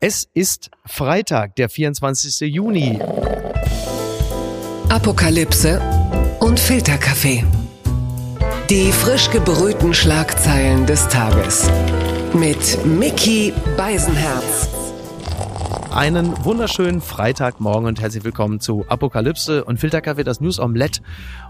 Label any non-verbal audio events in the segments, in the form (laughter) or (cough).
Es ist Freitag, der 24. Juni. Apokalypse und Filterkaffee. Die frisch gebrühten Schlagzeilen des Tages. Mit Mickey Beisenherz. Einen wunderschönen Freitagmorgen und herzlich willkommen zu Apokalypse und Filterkaffee, das News Omelette.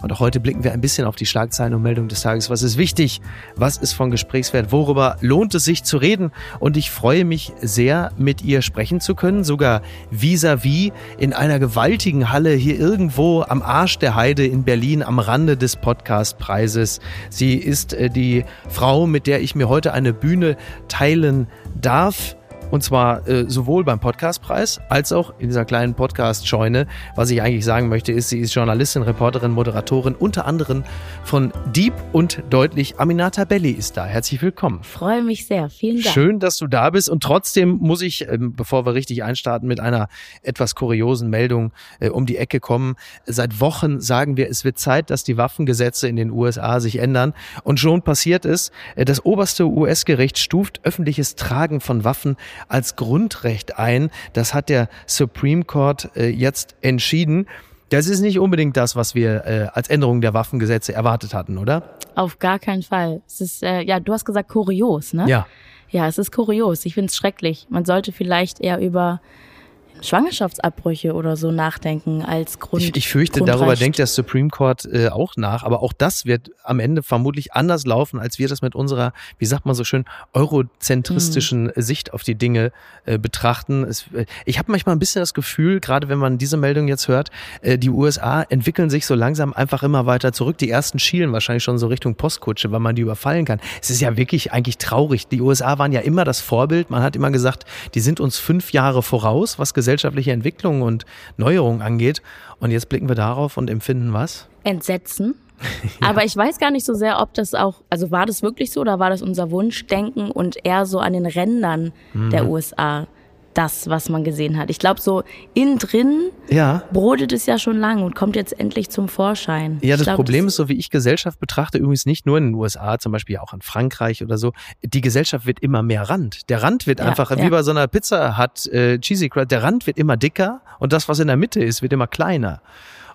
Und auch heute blicken wir ein bisschen auf die Schlagzeilen und Meldungen des Tages. Was ist wichtig? Was ist von Gesprächswert? Worüber lohnt es sich zu reden? Und ich freue mich sehr, mit ihr sprechen zu können, sogar vis-à-vis -vis in einer gewaltigen Halle hier irgendwo am Arsch der Heide in Berlin am Rande des Podcastpreises. Sie ist äh, die Frau, mit der ich mir heute eine Bühne teilen darf. Und zwar äh, sowohl beim Podcastpreis als auch in dieser kleinen Podcast-Scheune. Was ich eigentlich sagen möchte, ist, sie ist Journalistin, Reporterin, Moderatorin, unter anderem von Deep und Deutlich. Aminata Belli ist da. Herzlich willkommen. Freue mich sehr. Vielen Dank. Schön, dass du da bist. Und trotzdem muss ich, ähm, bevor wir richtig einstarten, mit einer etwas kuriosen Meldung äh, um die Ecke kommen. Seit Wochen sagen wir, es wird Zeit, dass die Waffengesetze in den USA sich ändern. Und schon passiert es. Äh, das oberste US-Gericht stuft öffentliches Tragen von Waffen als Grundrecht ein. Das hat der Supreme Court äh, jetzt entschieden. Das ist nicht unbedingt das, was wir äh, als Änderung der Waffengesetze erwartet hatten, oder? Auf gar keinen Fall. Es ist, äh, ja, du hast gesagt kurios, ne? Ja. Ja, es ist kurios. Ich finde es schrecklich. Man sollte vielleicht eher über Schwangerschaftsabbrüche oder so nachdenken als Grund. Ich, ich fürchte, Grundrecht. darüber denkt der Supreme Court äh, auch nach, aber auch das wird am Ende vermutlich anders laufen, als wir das mit unserer, wie sagt man so schön, eurozentristischen mhm. Sicht auf die Dinge äh, betrachten. Es, äh, ich habe manchmal ein bisschen das Gefühl, gerade wenn man diese Meldung jetzt hört, äh, die USA entwickeln sich so langsam einfach immer weiter zurück. Die ersten schielen wahrscheinlich schon so Richtung Postkutsche, weil man die überfallen kann. Es ist ja wirklich eigentlich traurig. Die USA waren ja immer das Vorbild. Man hat immer gesagt, die sind uns fünf Jahre voraus, was gesellschaftliche Entwicklung und Neuerung angeht. Und jetzt blicken wir darauf und empfinden was? Entsetzen. (laughs) ja. Aber ich weiß gar nicht so sehr, ob das auch, also war das wirklich so oder war das unser Wunschdenken und eher so an den Rändern mhm. der USA? Das, was man gesehen hat. Ich glaube, so innen drin ja. brodelt es ja schon lang und kommt jetzt endlich zum Vorschein. Ja, das glaub, Problem das ist, so wie ich Gesellschaft betrachte, übrigens nicht nur in den USA, zum Beispiel auch in Frankreich oder so, die Gesellschaft wird immer mehr Rand. Der Rand wird ja, einfach, ja. wie bei so einer Pizza hat äh, Cheesy Crust, der Rand wird immer dicker und das, was in der Mitte ist, wird immer kleiner.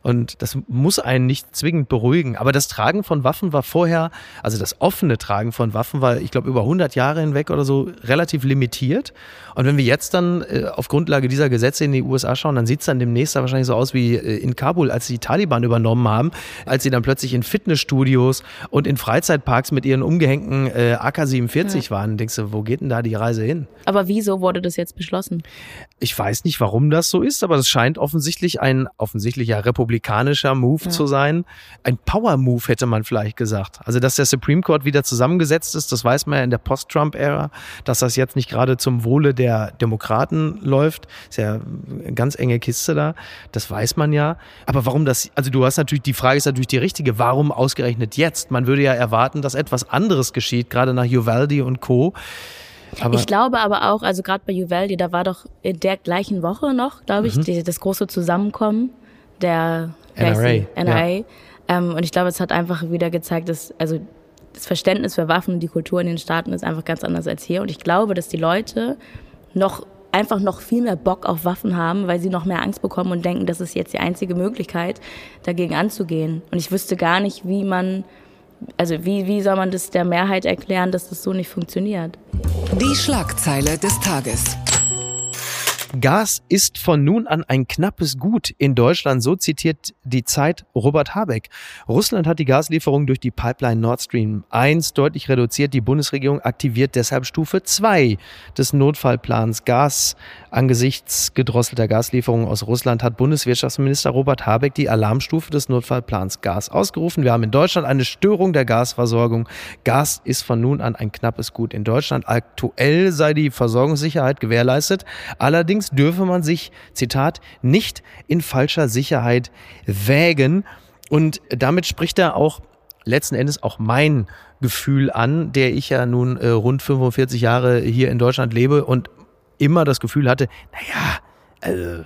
Und das muss einen nicht zwingend beruhigen. Aber das Tragen von Waffen war vorher, also das offene Tragen von Waffen war, ich glaube, über 100 Jahre hinweg oder so relativ limitiert. Und wenn wir jetzt dann äh, auf Grundlage dieser Gesetze in die USA schauen, dann sieht es dann demnächst wahrscheinlich so aus wie äh, in Kabul, als die Taliban übernommen haben, als sie dann plötzlich in Fitnessstudios und in Freizeitparks mit ihren umgehängten äh, AK-47 ja. waren. Denkst du, wo geht denn da die Reise hin? Aber wieso wurde das jetzt beschlossen? Ich weiß nicht, warum das so ist, aber es scheint offensichtlich ein offensichtlicher Republik republikanischer Move ja. zu sein. Ein Power-Move hätte man vielleicht gesagt. Also, dass der Supreme Court wieder zusammengesetzt ist, das weiß man ja in der Post-Trump-Ära, dass das jetzt nicht gerade zum Wohle der Demokraten läuft. Ist ja eine ganz enge Kiste da. Das weiß man ja. Aber warum das, also du hast natürlich, die Frage ist natürlich die richtige. Warum ausgerechnet jetzt? Man würde ja erwarten, dass etwas anderes geschieht, gerade nach Uvalde und Co. Aber ich glaube aber auch, also gerade bei Uvalde, da war doch in der gleichen Woche noch, glaube ich, mhm. die, das große Zusammenkommen der NRA. NRA. Ja. Ähm, und ich glaube, es hat einfach wieder gezeigt, dass also das Verständnis für Waffen und die Kultur in den Staaten ist einfach ganz anders als hier. Und ich glaube, dass die Leute noch einfach noch viel mehr Bock auf Waffen haben, weil sie noch mehr Angst bekommen und denken, das ist jetzt die einzige Möglichkeit, dagegen anzugehen. Und ich wüsste gar nicht, wie man, also wie, wie soll man das der Mehrheit erklären, dass das so nicht funktioniert. Die Schlagzeile des Tages. Gas ist von nun an ein knappes Gut in Deutschland, so zitiert die Zeit Robert Habeck. Russland hat die Gaslieferung durch die Pipeline Nord Stream 1 deutlich reduziert. Die Bundesregierung aktiviert deshalb Stufe 2 des Notfallplans Gas. Angesichts gedrosselter Gaslieferungen aus Russland hat Bundeswirtschaftsminister Robert Habeck die Alarmstufe des Notfallplans Gas ausgerufen. Wir haben in Deutschland eine Störung der Gasversorgung. Gas ist von nun an ein knappes Gut in Deutschland. Aktuell sei die Versorgungssicherheit gewährleistet. Allerdings Allerdings dürfe man sich, Zitat, nicht in falscher Sicherheit wägen. Und damit spricht er auch letzten Endes auch mein Gefühl an, der ich ja nun äh, rund 45 Jahre hier in Deutschland lebe und immer das Gefühl hatte, naja, also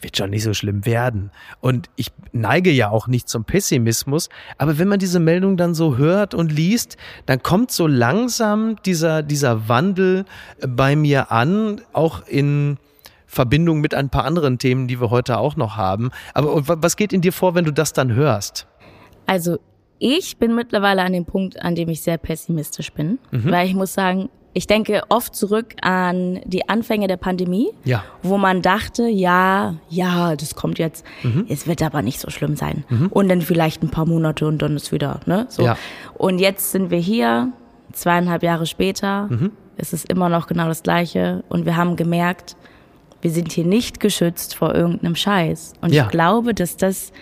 wird schon nicht so schlimm werden. Und ich neige ja auch nicht zum Pessimismus, aber wenn man diese Meldung dann so hört und liest, dann kommt so langsam dieser, dieser Wandel bei mir an, auch in Verbindung mit ein paar anderen Themen, die wir heute auch noch haben. Aber was geht in dir vor, wenn du das dann hörst? Also ich bin mittlerweile an dem Punkt, an dem ich sehr pessimistisch bin, mhm. weil ich muss sagen, ich denke oft zurück an die Anfänge der Pandemie, ja. wo man dachte, ja, ja, das kommt jetzt, mhm. es wird aber nicht so schlimm sein. Mhm. Und dann vielleicht ein paar Monate und dann ist wieder, ne? So. Ja. Und jetzt sind wir hier, zweieinhalb Jahre später, mhm. es ist immer noch genau das Gleiche und wir haben gemerkt, wir sind hier nicht geschützt vor irgendeinem Scheiß. Und ja. ich glaube, dass das,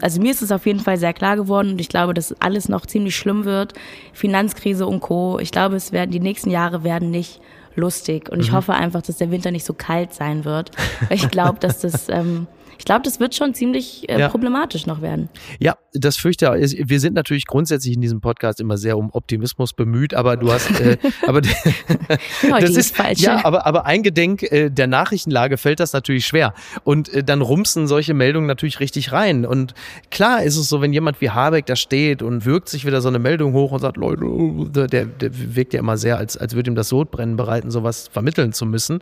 also mir ist es auf jeden Fall sehr klar geworden und ich glaube, dass alles noch ziemlich schlimm wird. Finanzkrise und Co. Ich glaube, es werden, die nächsten Jahre werden nicht lustig. Und ich mhm. hoffe einfach, dass der Winter nicht so kalt sein wird. Ich glaube, dass das, (laughs) ähm, ich glaube, das wird schon ziemlich äh, ja. problematisch noch werden. Ja, das fürchte ich. Wir sind natürlich grundsätzlich in diesem Podcast immer sehr um Optimismus bemüht, aber du hast, äh, (laughs) aber (laughs) das ist falsch. Ja, aber aber eingedenk äh, der Nachrichtenlage fällt das natürlich schwer und äh, dann rumsen solche Meldungen natürlich richtig rein. Und klar ist es so, wenn jemand wie Habeck da steht und wirkt sich wieder so eine Meldung hoch und sagt, Leute, der, der wirkt ja immer sehr, als als würde ihm das Sodbrennen bereiten, sowas vermitteln zu müssen.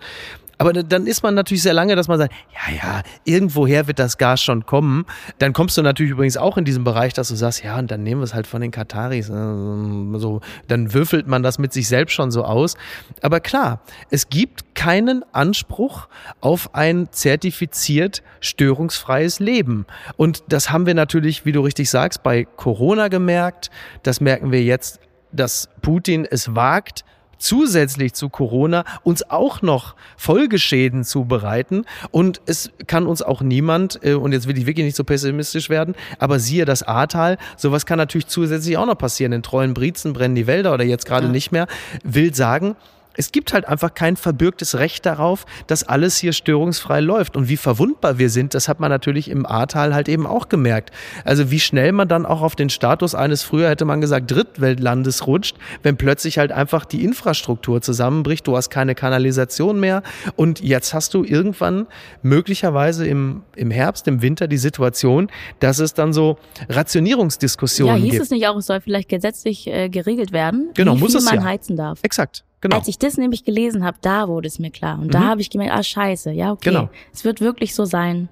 Aber dann ist man natürlich sehr lange, dass man sagt, ja, ja, irgendwoher wird das Gas schon kommen. Dann kommst du natürlich übrigens auch in diesem Bereich, dass du sagst, ja, und dann nehmen wir es halt von den Kataris. Ne, so, dann würfelt man das mit sich selbst schon so aus. Aber klar, es gibt keinen Anspruch auf ein zertifiziert störungsfreies Leben. Und das haben wir natürlich, wie du richtig sagst, bei Corona gemerkt. Das merken wir jetzt, dass Putin es wagt, zusätzlich zu Corona uns auch noch Folgeschäden zu bereiten. Und es kann uns auch niemand, äh, und jetzt will ich wirklich nicht so pessimistisch werden, aber siehe das Ahrtal, sowas kann natürlich zusätzlich auch noch passieren. In treuen Briezen brennen die Wälder oder jetzt gerade ja. nicht mehr. Will sagen, es gibt halt einfach kein verbürgtes Recht darauf, dass alles hier störungsfrei läuft. Und wie verwundbar wir sind, das hat man natürlich im Ahrtal halt eben auch gemerkt. Also wie schnell man dann auch auf den Status eines früher hätte man gesagt Drittweltlandes rutscht, wenn plötzlich halt einfach die Infrastruktur zusammenbricht, du hast keine Kanalisation mehr und jetzt hast du irgendwann möglicherweise im, im Herbst, im Winter die Situation, dass es dann so Rationierungsdiskussionen gibt. Ja, hieß gibt. es nicht auch, es soll vielleicht gesetzlich äh, geregelt werden, genau, wie muss viel es man ja. heizen darf. Exakt. Genau. Als ich das nämlich gelesen habe, da wurde es mir klar. Und mhm. da habe ich gemerkt, ah scheiße, ja, okay. Genau. Es wird wirklich so sein.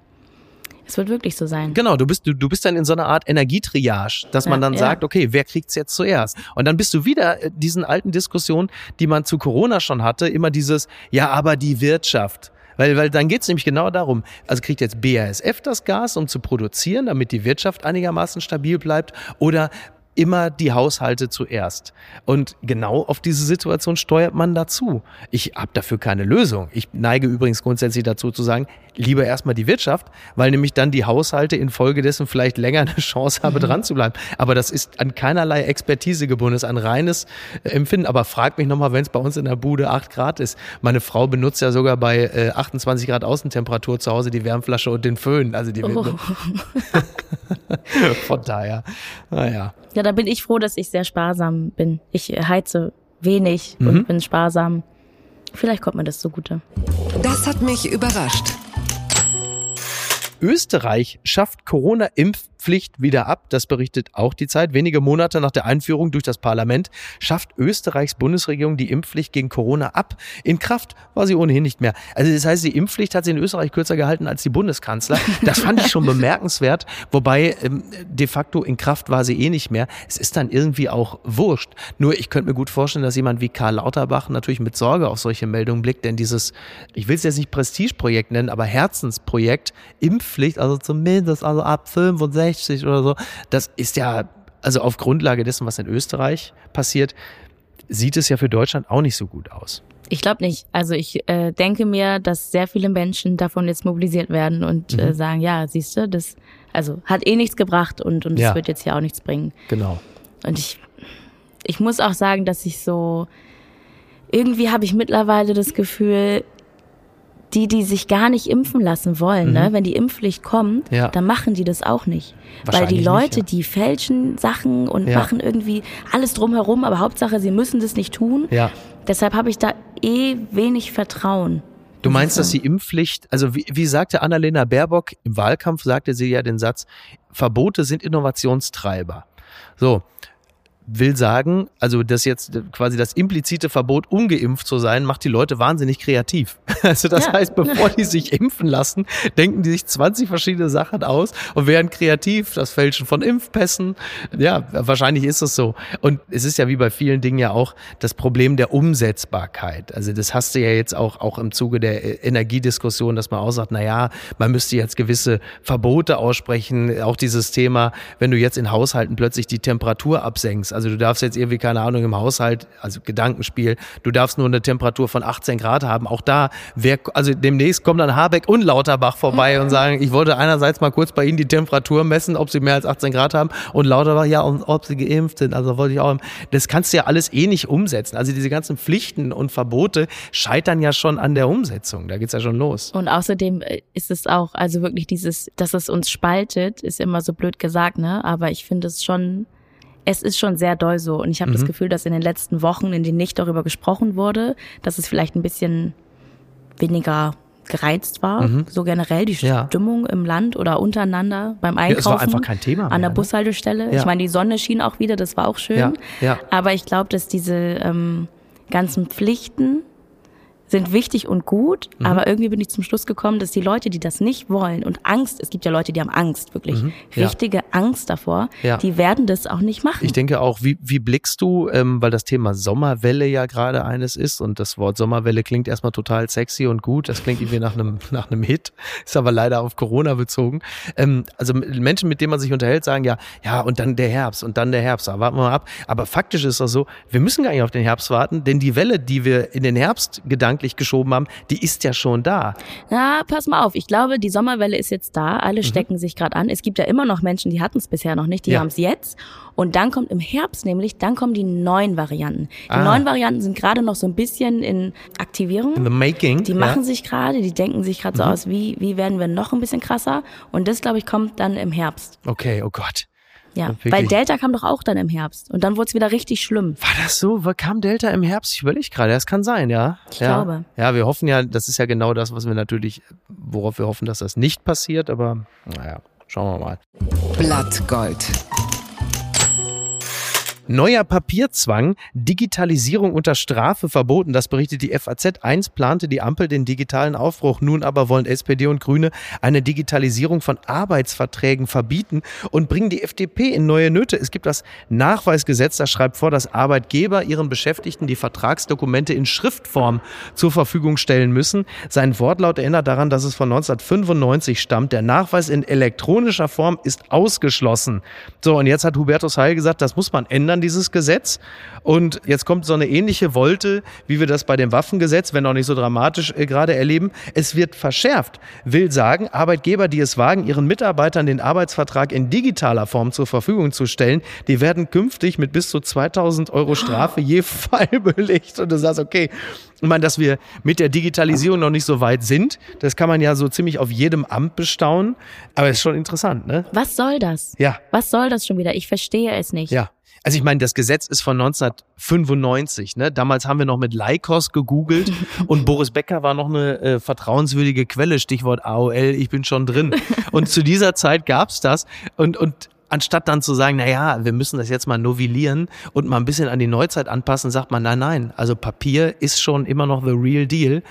Es wird wirklich so sein. Genau, du bist, du, du bist dann in so einer Art Energietriage, dass ja, man dann ja. sagt, okay, wer kriegt's jetzt zuerst? Und dann bist du wieder äh, diesen alten Diskussionen, die man zu Corona schon hatte, immer dieses, ja, aber die Wirtschaft. Weil, weil dann geht's nämlich genau darum, also kriegt jetzt BASF das Gas, um zu produzieren, damit die Wirtschaft einigermaßen stabil bleibt, oder immer die Haushalte zuerst. Und genau auf diese Situation steuert man dazu. Ich habe dafür keine Lösung. Ich neige übrigens grundsätzlich dazu zu sagen, lieber erstmal die Wirtschaft, weil nämlich dann die Haushalte infolgedessen vielleicht länger eine Chance haben, mhm. dran zu bleiben. Aber das ist an keinerlei Expertise gebunden, ist ein reines äh, Empfinden. Aber frag mich nochmal, wenn es bei uns in der Bude acht Grad ist. Meine Frau benutzt ja sogar bei äh, 28 Grad Außentemperatur zu Hause die Wärmflasche und den Föhn. Also die oh. (laughs) (laughs) Von daher, naja. Ja, da bin ich froh, dass ich sehr sparsam bin. Ich heize wenig mhm. und bin sparsam. Vielleicht kommt mir das zugute. Das hat mich überrascht. Österreich schafft Corona-Impfpflicht wieder ab. Das berichtet auch die Zeit. Wenige Monate nach der Einführung durch das Parlament schafft Österreichs Bundesregierung die Impfpflicht gegen Corona ab. In Kraft war sie ohnehin nicht mehr. Also das heißt, die Impfpflicht hat sie in Österreich kürzer gehalten als die Bundeskanzler. Das fand ich schon bemerkenswert. Wobei ähm, de facto in Kraft war sie eh nicht mehr. Es ist dann irgendwie auch wurscht. Nur ich könnte mir gut vorstellen, dass jemand wie Karl Lauterbach natürlich mit Sorge auf solche Meldungen blickt. Denn dieses, ich will es jetzt nicht Prestigeprojekt nennen, aber Herzensprojekt Impf Impfpflicht, also zumindest also ab 65 oder so, das ist ja, also auf Grundlage dessen, was in Österreich passiert, sieht es ja für Deutschland auch nicht so gut aus. Ich glaube nicht. Also ich äh, denke mir, dass sehr viele Menschen davon jetzt mobilisiert werden und äh, mhm. äh, sagen, ja, siehst du, das also hat eh nichts gebracht und und es ja. wird jetzt hier auch nichts bringen. Genau. Und ich ich muss auch sagen, dass ich so irgendwie habe ich mittlerweile das Gefühl, die, die sich gar nicht impfen lassen wollen, ne? mhm. ne? wenn die Impfpflicht kommt, ja. dann machen die das auch nicht. Weil die Leute, nicht, ja. die fälschen Sachen und ja. machen irgendwie alles drumherum, aber Hauptsache, sie müssen das nicht tun. Deshalb habe ich da eh wenig Vertrauen. Du meinst, dass die Impfpflicht, also wie, wie sagte Annalena Baerbock im Wahlkampf, sagte sie ja den Satz, Verbote sind Innovationstreiber. So, will sagen, also das jetzt quasi das implizite Verbot, ungeimpft zu sein, macht die Leute wahnsinnig kreativ. (laughs) Also das ja. heißt, bevor die sich impfen lassen, denken die sich 20 verschiedene Sachen aus und werden kreativ, das Fälschen von Impfpässen. Ja, wahrscheinlich ist es so. Und es ist ja wie bei vielen Dingen ja auch das Problem der Umsetzbarkeit. Also das hast du ja jetzt auch, auch im Zuge der Energiediskussion, dass man auch sagt, na ja, man müsste jetzt gewisse Verbote aussprechen. Auch dieses Thema, wenn du jetzt in Haushalten plötzlich die Temperatur absenkst, also du darfst jetzt irgendwie, keine Ahnung, im Haushalt, also Gedankenspiel, du darfst nur eine Temperatur von 18 Grad haben. Auch da, wer, also demnächst kommen dann Habeck und Lauterbach vorbei und sagen, ich wollte einerseits mal kurz bei Ihnen die Temperatur messen, ob Sie mehr als 18 Grad haben und Lauterbach, ja, und ob Sie geimpft sind. Also wollte ich auch, das kannst du ja alles eh nicht umsetzen. Also diese ganzen Pflichten und Verbote scheitern ja schon an der Umsetzung. Da geht's ja schon los. Und außerdem äh, ist es auch, also wirklich dieses, dass es uns spaltet, ist immer so blöd gesagt, ne? Aber ich finde es schon es ist schon sehr doll so. Und ich habe mhm. das Gefühl, dass in den letzten Wochen, in denen nicht darüber gesprochen wurde, dass es vielleicht ein bisschen weniger gereizt war, mhm. so generell die Stimmung ja. im Land oder untereinander beim Einkaufen. Ja, es war einfach kein Thema. Mehr, an der ne? Bushaltestelle. Ja. Ich meine, die Sonne schien auch wieder, das war auch schön. Ja. Ja. Aber ich glaube, dass diese ähm, ganzen Pflichten sind wichtig und gut, mhm. aber irgendwie bin ich zum Schluss gekommen, dass die Leute, die das nicht wollen und Angst, es gibt ja Leute, die haben Angst, wirklich mhm. ja. richtige Angst davor, ja. die werden das auch nicht machen. Ich denke auch, wie, wie blickst du, ähm, weil das Thema Sommerwelle ja gerade eines ist und das Wort Sommerwelle klingt erstmal total sexy und gut, das klingt irgendwie nach einem, (laughs) nach einem Hit, ist aber leider auf Corona bezogen. Ähm, also Menschen, mit denen man sich unterhält, sagen ja, ja, und dann der Herbst und dann der Herbst, aber warten wir mal ab. Aber faktisch ist das so, wir müssen gar nicht auf den Herbst warten, denn die Welle, die wir in den Herbst gedanken gedanklich geschoben haben, die ist ja schon da. Na, pass mal auf. Ich glaube, die Sommerwelle ist jetzt da. Alle mhm. stecken sich gerade an. Es gibt ja immer noch Menschen, die hatten es bisher noch nicht. Die ja. haben es jetzt. Und dann kommt im Herbst nämlich, dann kommen die neuen Varianten. Die ah. neuen Varianten sind gerade noch so ein bisschen in Aktivierung. In the making. Die machen ja. sich gerade, die denken sich gerade mhm. so aus, wie, wie werden wir noch ein bisschen krasser? Und das, glaube ich, kommt dann im Herbst. Okay, oh Gott. Ja, weil Delta kam doch auch dann im Herbst und dann wurde es wieder richtig schlimm. War das so? Kam Delta im Herbst? Ich überlege gerade, das kann sein, ja. Ich ja. glaube. Ja, wir hoffen ja, das ist ja genau das, was wir natürlich, worauf wir hoffen, dass das nicht passiert, aber naja, schauen wir mal. Blattgold. Neuer Papierzwang, Digitalisierung unter Strafe verboten. Das berichtet die FAZ. Eins plante die Ampel den digitalen Aufbruch. Nun aber wollen SPD und Grüne eine Digitalisierung von Arbeitsverträgen verbieten und bringen die FDP in neue Nöte. Es gibt das Nachweisgesetz, das schreibt vor, dass Arbeitgeber ihren Beschäftigten die Vertragsdokumente in Schriftform zur Verfügung stellen müssen. Sein Wortlaut erinnert daran, dass es von 1995 stammt. Der Nachweis in elektronischer Form ist ausgeschlossen. So, und jetzt hat Hubertus Heil gesagt, das muss man ändern ändern dieses Gesetz. Und jetzt kommt so eine ähnliche Wolte, wie wir das bei dem Waffengesetz, wenn auch nicht so dramatisch äh, gerade erleben. Es wird verschärft. Will sagen, Arbeitgeber, die es wagen, ihren Mitarbeitern den Arbeitsvertrag in digitaler Form zur Verfügung zu stellen, die werden künftig mit bis zu 2000 Euro Strafe je (laughs) Fall belegt. Und du sagst, okay, ich meine, dass wir mit der Digitalisierung noch nicht so weit sind, das kann man ja so ziemlich auf jedem Amt bestaunen. Aber es ist schon interessant, ne? Was soll das? Ja. Was soll das schon wieder? Ich verstehe es nicht. Ja. Also ich meine, das Gesetz ist von 1995. Ne? Damals haben wir noch mit Leikos gegoogelt (laughs) und Boris Becker war noch eine äh, vertrauenswürdige Quelle, Stichwort AOL, ich bin schon drin. Und zu dieser Zeit gab's das und, und anstatt dann zu sagen, na ja, wir müssen das jetzt mal novellieren und mal ein bisschen an die Neuzeit anpassen, sagt man, nein, nein, also Papier ist schon immer noch the real deal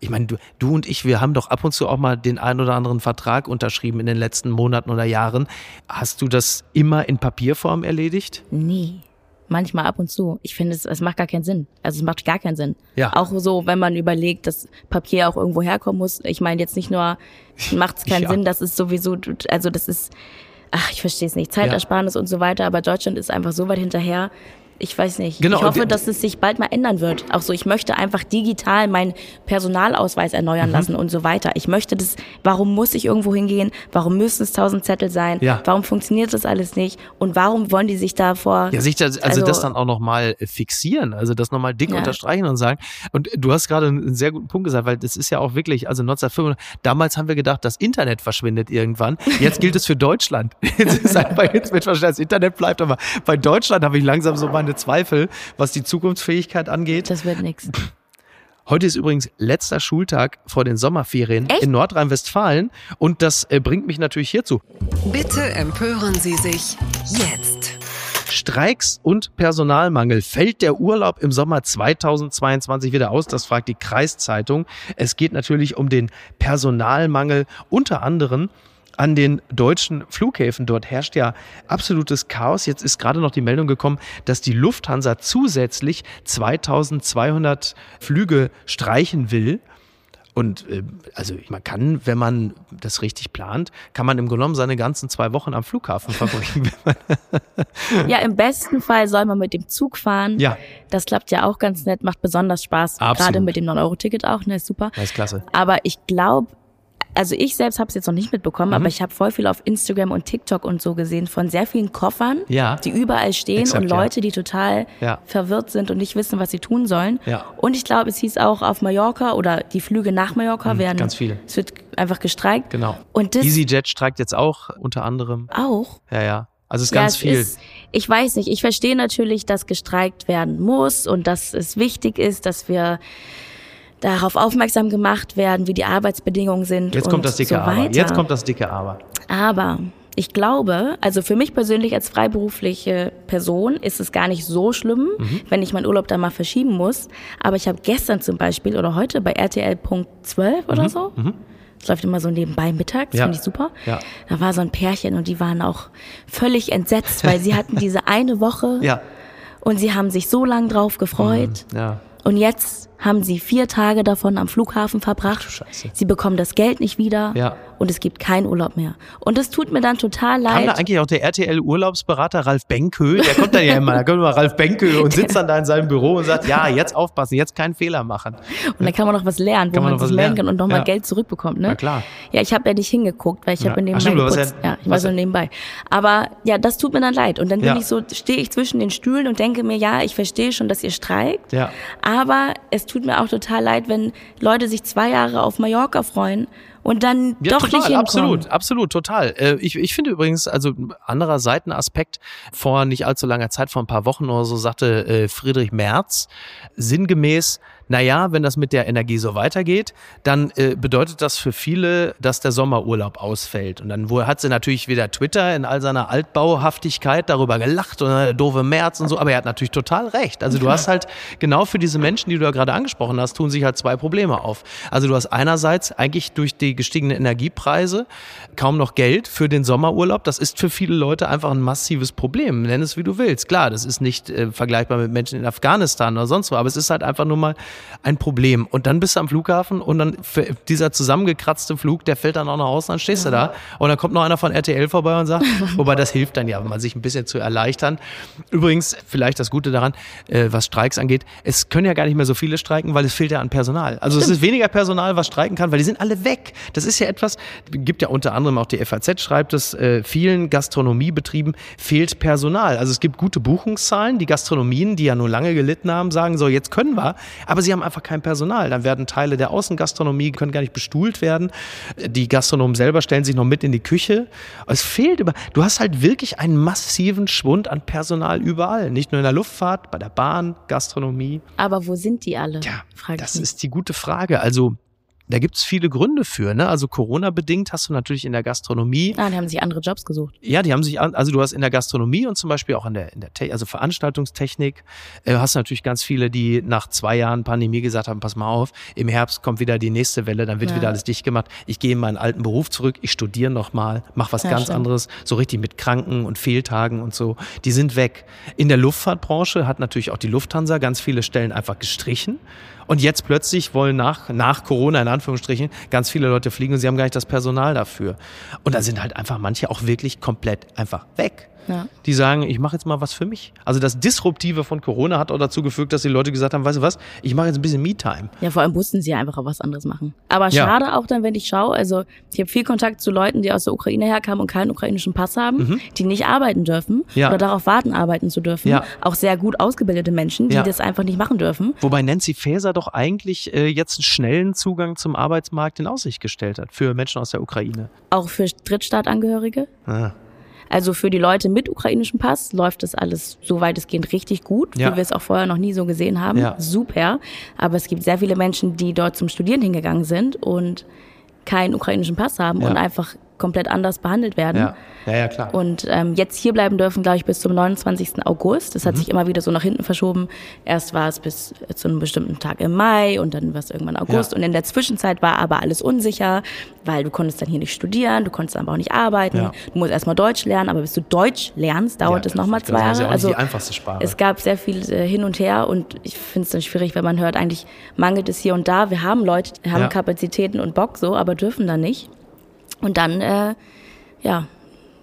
ich meine, du, du und ich, wir haben doch ab und zu auch mal den ein oder anderen Vertrag unterschrieben in den letzten Monaten oder Jahren. Hast du das immer in Papierform erledigt? Nie. Manchmal ab und zu. Ich finde, es, es macht gar keinen Sinn. Also es macht gar keinen Sinn. Ja. Auch so, wenn man überlegt, dass Papier auch irgendwo herkommen muss. Ich meine jetzt nicht nur, macht es keinen (laughs) ja. Sinn, das ist sowieso, also das ist, ach, ich verstehe es nicht, Zeitersparnis ja. und so weiter, aber Deutschland ist einfach so weit hinterher, ich weiß nicht. Genau. Ich hoffe, dass es sich bald mal ändern wird. Auch so, ich möchte einfach digital meinen Personalausweis erneuern mhm. lassen und so weiter. Ich möchte das, warum muss ich irgendwo hingehen? Warum müssen es tausend Zettel sein? Ja. Warum funktioniert das alles nicht? Und warum wollen die sich davor? Ja, sich das, also, also das dann auch nochmal fixieren, also das nochmal dick ja. unterstreichen und sagen. Und du hast gerade einen sehr guten Punkt gesagt, weil das ist ja auch wirklich, also 1995, damals haben wir gedacht, das Internet verschwindet irgendwann. Jetzt gilt es für Deutschland. (laughs) Jetzt ist einfach, jetzt wird wahrscheinlich das Internet bleibt, aber bei Deutschland habe ich langsam so meine Zweifel, was die Zukunftsfähigkeit angeht. Das wird nichts. Heute ist übrigens letzter Schultag vor den Sommerferien Echt? in Nordrhein-Westfalen und das äh, bringt mich natürlich hierzu. Bitte empören Sie sich jetzt. Streiks und Personalmangel. Fällt der Urlaub im Sommer 2022 wieder aus? Das fragt die Kreiszeitung. Es geht natürlich um den Personalmangel unter anderem an den deutschen Flughäfen. Dort herrscht ja absolutes Chaos. Jetzt ist gerade noch die Meldung gekommen, dass die Lufthansa zusätzlich 2200 Flüge streichen will. Und äh, also man kann, wenn man das richtig plant, kann man im Grunde genommen seine ganzen zwei Wochen am Flughafen verbringen. (laughs) Ja, im besten Fall soll man mit dem Zug fahren. ja, Das klappt ja auch ganz nett, macht besonders Spaß. Absolut. Gerade mit dem 9-Euro-Ticket auch, ne, super. das ist klasse. Aber ich glaube, also ich selbst habe es jetzt noch nicht mitbekommen, Mhm. aber ich habe voll viel auf Instagram und TikTok und so gesehen von sehr vielen Koffern, Ja. die überall stehen Exakt, und ja. Leute, die total Ja. verwirrt sind und nicht wissen, was sie tun sollen. Ja. Und ich glaube, es hieß auch auf Mallorca oder die Flüge nach Mallorca werden Mhm, ganz viele. Es wird einfach gestreikt. Genau. Und das EasyJet streikt jetzt auch unter anderem. auch. Ja, ja. Also es ist Ja, ganz es viel. Ist, ich weiß nicht, ich verstehe natürlich, dass gestreikt werden muss und dass es wichtig ist, dass wir darauf aufmerksam gemacht werden, wie die Arbeitsbedingungen sind. Jetzt kommt das dicke so Aber. Jetzt kommt das dicke Aber. Aber ich glaube, also für mich persönlich als freiberufliche Person ist es gar nicht so schlimm, Mhm. wenn ich meinen Urlaub da mal verschieben muss. Aber ich habe gestern zum Beispiel oder heute bei RTL Punkt 12 oder so, das läuft immer so nebenbei mittags, Mhm. Ja. finde ich super. Ja. Da war so ein Pärchen und die waren auch völlig entsetzt, weil sie hatten (laughs) diese eine Woche Ja. und sie haben sich so lang drauf gefreut. Ja. Und jetzt haben sie vier Tage davon am Flughafen verbracht. Scheiße. Sie bekommen das Geld nicht wieder Ja. und es gibt keinen Urlaub mehr. Und das tut mir dann total Kam da leid. eigentlich auch der RTL-Urlaubsberater Ralf Benkö? Der kommt dann ja immer, da kommt immer Ralf Benkö und sitzt dann da in seinem Büro und sagt, ja, jetzt aufpassen, jetzt keinen Fehler machen. Und dann kann man noch was lernen, wo Kann man man, noch sich lernen. kann und nochmal Ja. Geld zurückbekommt. Ne? Na klar. Ja, ich habe ja nicht hingeguckt, weil ich Ja. habe Ach nebenbei stimmt, du warst geputzt. ja- Ja, ich war so ja- nebenbei. Aber ja, das tut mir dann leid. Und dann bin Ja. ich so, stehe ich zwischen den Stühlen und denke mir, ja, ich verstehe schon, dass ihr streikt. Ja. Aber es tut mir auch total leid, wenn Leute sich zwei Jahre auf Mallorca freuen und dann Ja, doch total, nicht hinkommen. absolut, absolut, total. Äh, Ich, ich finde übrigens, also ein anderer Seitenaspekt, vor nicht allzu langer Zeit, vor ein paar Wochen oder so, sagte äh, Friedrich Merz sinngemäß, naja, wenn das mit der Energie so weitergeht, dann äh, bedeutet das für viele, dass der Sommerurlaub ausfällt. Und dann hat sie natürlich wieder Twitter in all seiner Altbauhaftigkeit darüber gelacht und äh, der doofe Merz und so, aber er hat natürlich total recht. Also du hast halt genau für diese Menschen, die du ja gerade angesprochen hast, tun sich halt zwei Probleme auf. Also du hast einerseits eigentlich durch die gestiegenen Energiepreise kaum noch Geld für den Sommerurlaub. Das ist für viele Leute einfach ein massives Problem. Nenn es wie du willst. Klar, das ist nicht äh, vergleichbar mit Menschen in Afghanistan oder sonst wo, aber es ist halt einfach nur mal ein Problem. Und dann bist du am Flughafen und dann dieser zusammengekratzte Flug, der fällt dann auch noch aus, dann stehst du da und dann kommt noch einer von RTL vorbei und sagt, (laughs) wobei das hilft dann ja, um sich ein bisschen zu erleichtern. Übrigens, vielleicht das Gute daran, äh, was Streiks angeht, es können ja gar nicht mehr so viele streiken, weil es fehlt ja an Personal. Also es ist weniger Personal, was streiken kann, weil die sind alle weg. Das ist ja etwas, gibt ja unter anderem auch die FAZ schreibt es, äh, vielen Gastronomiebetrieben fehlt Personal. Also es gibt gute Buchungszahlen, die Gastronomien, die ja nur lange gelitten haben, sagen so, jetzt können wir, aber sie haben einfach kein Personal. Dann werden Teile der Außengastronomie, können gar nicht bestuhlt werden. Die Gastronomen selber stellen sich noch mit in die Küche. Es fehlt über, du hast halt wirklich einen massiven Schwund an Personal überall. Nicht nur in der Luftfahrt, bei der Bahn, Gastronomie. Aber wo sind die alle? Ja, das ist die gute Frage. Also da gibt's viele Gründe für. Ne? Also Corona-bedingt hast du natürlich in der Gastronomie Ah, die haben sich andere Jobs gesucht. ja, die haben sich, also du hast in der Gastronomie und zum Beispiel auch in der, in der Te also Veranstaltungstechnik, äh, hast natürlich ganz viele, die nach zwei Jahren Pandemie gesagt haben, pass mal auf, im Herbst kommt wieder die nächste Welle, dann wird Ja. wieder alles dicht gemacht. Ich gehe in meinen alten Beruf zurück, ich studiere nochmal, mach was Ja, ganz stimmt. anderes, so richtig mit Kranken und Fehltagen und so. Die sind weg. In der Luftfahrtbranche hat natürlich auch die Lufthansa ganz viele Stellen einfach gestrichen. Und jetzt plötzlich wollen nach, nach Corona in Anführungsstrichen ganz viele Leute fliegen und sie haben gar nicht das Personal dafür. Und da sind halt einfach manche auch wirklich komplett einfach weg. Ja. Die sagen, ich mache jetzt mal was für mich. Also das Disruptive von Corona hat auch dazu geführt, dass die Leute gesagt haben, weißt du was, ich mache jetzt ein bisschen Me-Time. Ja, vor allem mussten sie einfach auch was anderes machen. Aber Ja. schade auch dann, wenn ich schaue, also ich habe viel Kontakt zu Leuten, die aus der Ukraine herkamen und keinen ukrainischen Pass haben, die nicht arbeiten dürfen Mhm. Ja. oder darauf warten, arbeiten zu dürfen. Ja. Auch sehr gut ausgebildete Menschen, die Ja. das einfach nicht machen dürfen. Wobei Nancy Faeser doch eigentlich äh, jetzt einen schnellen Zugang zum Arbeitsmarkt in Aussicht gestellt hat für Menschen aus der Ukraine. Auch für Drittstaatangehörige. Ah. Also für die Leute mit ukrainischem Pass läuft das alles so weitestgehend richtig gut, Ja. wie wir es auch vorher noch nie so gesehen haben. Ja. Super. Aber es gibt sehr viele Menschen, die dort zum Studieren hingegangen sind und keinen ukrainischen Pass haben Ja. und einfach komplett anders behandelt werden. Ja, ja, ja klar. Und ähm, jetzt hier bleiben dürfen, glaube ich, bis zum 29. August. Das hat Mhm. sich immer wieder so nach hinten verschoben. Erst war es bis zu einem bestimmten Tag im Mai und dann war es irgendwann August. Ja. Und in der Zwischenzeit war aber alles unsicher, weil du konntest dann hier nicht studieren, du konntest aber auch nicht arbeiten. Ja. Du musst erstmal Deutsch lernen, aber bis du Deutsch lernst, dauert Ja, es nochmal zwei das ist Jahre. nicht also die einfachste Sprache. es gab sehr viel äh, hin und her und ich finde es dann schwierig, wenn man hört, eigentlich mangelt es hier und da. Wir haben Leute, haben. Kapazitäten und Bock so, aber dürfen dann nicht. Und dann, äh, ja,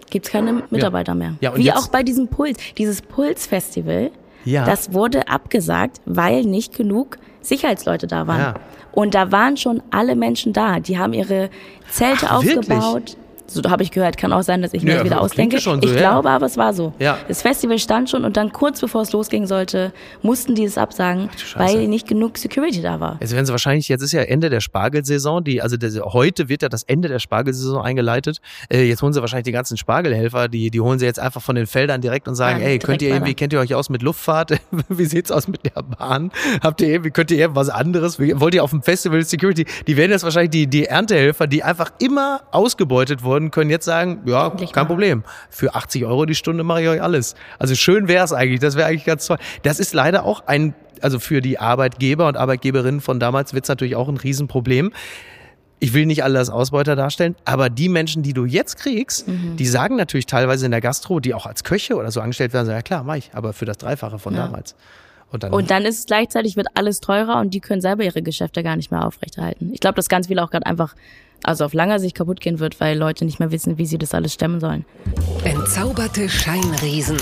gibt's keine Mitarbeiter mehr. Ja, Wie jetzt- auch bei diesem Puls. Dieses Puls-Festival, Ja. das wurde abgesagt, weil nicht genug Sicherheitsleute da waren. Ja. Und da waren schon alle Menschen da. Die haben ihre Zelte Ach, wirklich? So habe ich gehört. Kann auch sein, dass ich mir Ja, das wieder ausdenke. so, ich ja. glaube aber, es war so. Ja. Das Festival stand schon und dann kurz bevor es losgehen sollte, mussten die es absagen, Scheiße. weil nicht genug Security da war. Jetzt werden sie wahrscheinlich, jetzt ist ja Ende der Spargelsaison, die, also das, heute wird ja das Ende der Spargelsaison eingeleitet. Äh, jetzt holen sie wahrscheinlich die ganzen Spargelhelfer, die, die holen sie jetzt einfach von den Feldern direkt und sagen, Ja, ey, könnt ihr irgendwie, weiter. kennt ihr euch aus mit Luftfahrt? (laughs) Wie sieht's aus mit der Bahn? Habt ihr irgendwie, könnt ihr irgendwas anderes? Wollt ihr auf dem Festival Security? Die werden jetzt wahrscheinlich die, die Erntehelfer, die einfach immer ausgebeutet wurden, können jetzt sagen, ja, Endlich kein mal. Problem. Für 80 Euro die Stunde mache ich euch alles. Also schön wäre es eigentlich, das wäre eigentlich ganz toll. Das ist leider auch ein, also für die Arbeitgeber und Arbeitgeberinnen von damals wird es natürlich auch ein Riesenproblem. Ich will nicht alle als Ausbeuter darstellen, aber die Menschen, die du jetzt kriegst, Mhm. die sagen natürlich teilweise in der Gastro, die auch als Köche oder so angestellt werden, sagen, ja klar, mach ich, aber für das Dreifache von Ja. damals. Und dann, Und dann ist es gleichzeitig wird alles teurer und die können selber ihre Geschäfte gar nicht mehr aufrechterhalten. Ich glaube, dass ganz viel auch gerade einfach, also auf langer Sicht kaputt gehen wird, weil Leute nicht mehr wissen, wie sie das alles stemmen sollen. Entzauberte Scheinriesen.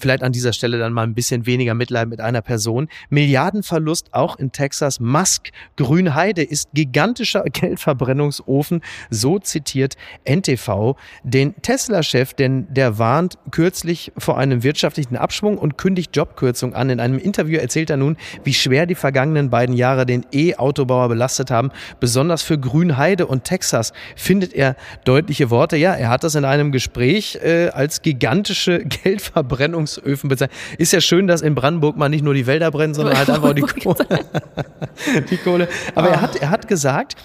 Vielleicht an dieser Stelle dann mal ein bisschen weniger Mitleid mit einer Person. Milliardenverlust auch in Texas. Musk Grünheide ist gigantischer (laughs) Geldverbrennungsofen. So zitiert NTV den Tesla-Chef, denn der warnt kürzlich vor einem wirtschaftlichen Abschwung und kündigt Jobkürzung an. In einem Interview erzählt er nun, wie schwer die vergangenen beiden Jahre den E-Autobauer belastet haben. Besonders für Grünheide und Texas findet er deutliche Worte. Ja, er hat das in einem Gespräch äh, als gigantische (laughs) Geldverbrennungsöfen bezeichnet. Ist ja schön, dass in Brandenburg mal nicht nur die Wälder brennen, sondern halt (laughs) einfach auch die Kohle. (laughs) die Kohle. Aber er hat, er hat gesagt,